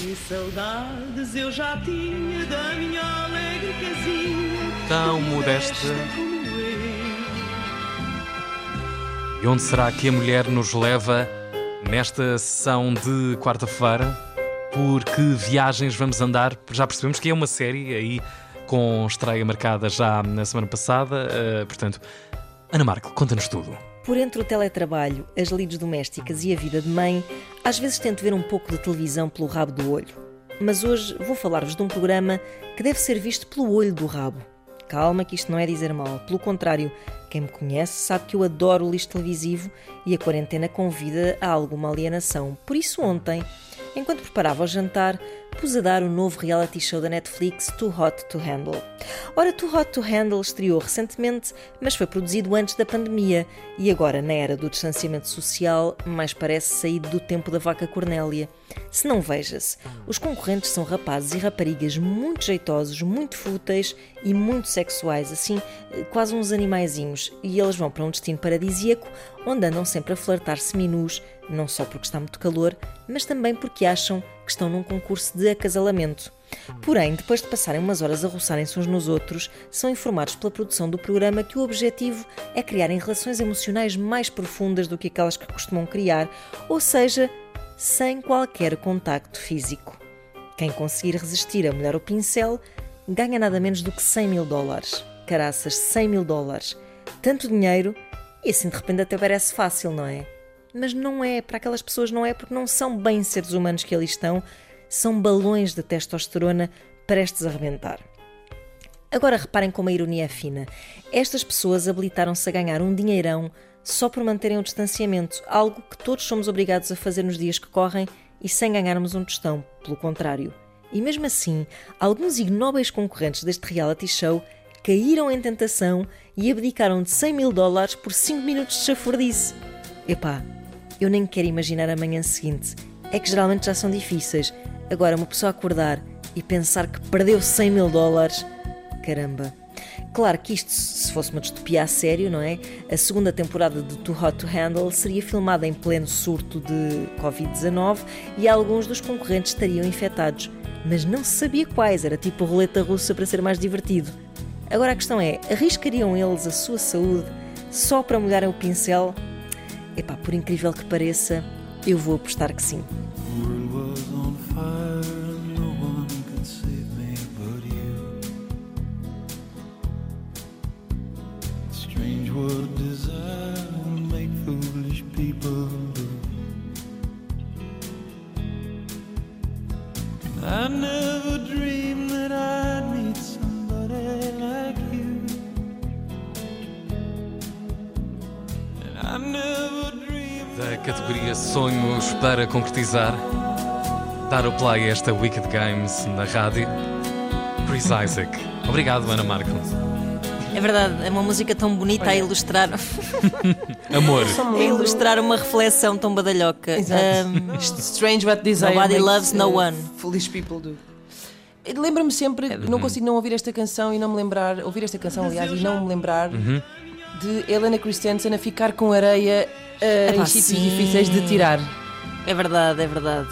Que saudades eu já tinha da minha alegre casinha. Tão modesta. como eu. E onde será que a mulher nos leva nesta sessão de quarta-feira? Por que viagens vamos andar? Já percebemos que é uma série aí com estreia marcada já na semana passada. eh, portanto, Ana Marco, conta-nos tudo. Por entre o teletrabalho, as lides domésticas e a vida de mãe, às vezes tento ver um pouco de televisão pelo rabo do olho. Mas hoje vou falar-vos de um programa que deve ser visto pelo olho do rabo. Calma, que isto não é dizer mal. Pelo contrário, quem me conhece sabe que eu adoro o lixo televisivo e a quarentena convida a alguma alienação. Por isso, ontem, enquanto preparava o jantar, pus a dar o novo reality show da Netflix Too Hot to Handle. Ora, Too Hot to Handle estreou recentemente, mas foi produzido antes da pandemia e agora, na era do distanciamento social, mais parece saído do tempo da vaca Cornélia. Se não veja-se, os concorrentes são rapazes e raparigas muito jeitosos, muito fúteis e muito sexuais, assim, quase uns animaizinhos, e eles vão para um destino paradisíaco onde andam sempre a flertar seminus, não só porque está muito calor, mas também porque acham que estão num concurso de acasalamento. Porém, depois de passarem umas horas a roçarem-se uns nos outros, são informados pela produção do programa que o objetivo é criarem relações emocionais mais profundas do que aquelas que costumam criar, ou seja, sem qualquer contacto físico. Quem conseguir resistir a molhar o pincel ganha nada menos do que 100 mil dólares. Caraças, 100 mil dólares. Tanto dinheiro e assim de repente até parece fácil, não é? Mas não é, para aquelas pessoas não é porque não são bem seres humanos que ali estão, são balões de testosterona prestes a rebentar. Agora reparem como a ironia é fina. Estas pessoas habilitaram-se a ganhar um dinheirão só por manterem o distanciamento, algo que todos somos obrigados a fazer nos dias que correm e sem ganharmos um tostão, pelo contrário. E mesmo assim, alguns ignóbeis concorrentes deste reality show caíram em tentação e abdicaram de 100 mil dólares por 5 minutos de chafurdice. Epá, eu nem quero imaginar a manhã seguinte. É que geralmente já são difíceis. Agora, uma pessoa acordar e pensar que perdeu 100 mil dólares. Caramba. Claro que isto, se fosse uma distopia a sério, não é? A segunda temporada de Too Hot to Handle seria filmada em pleno surto de Covid-19 e alguns dos concorrentes estariam infectados. Mas não se sabia quais, era tipo roleta russa para ser mais divertido. Agora a questão é: arriscariam eles a sua saúde só para molharem o pincel? Epá, por incrível que pareça, eu vou apostar que sim. Da categoria Sonhos para concretizar, dar o play a esta Wicked Games na rádio. Chris Isaac. Obrigado, Ana Marco. É verdade, é uma música tão bonita a ilustrar, Amor. a ilustrar uma reflexão tão badalhoca. Exato. Ahm, Strange what desire Nobody loves no one. Foolish people do. Lembra-me sempre, não consigo não ouvir esta canção e não me lembrar, ouvir esta canção aliás e não me lembrar de Helena Christensen a ficar com areia uh, Epá, em sítios sim. difíceis de tirar. é verdade, é verdade.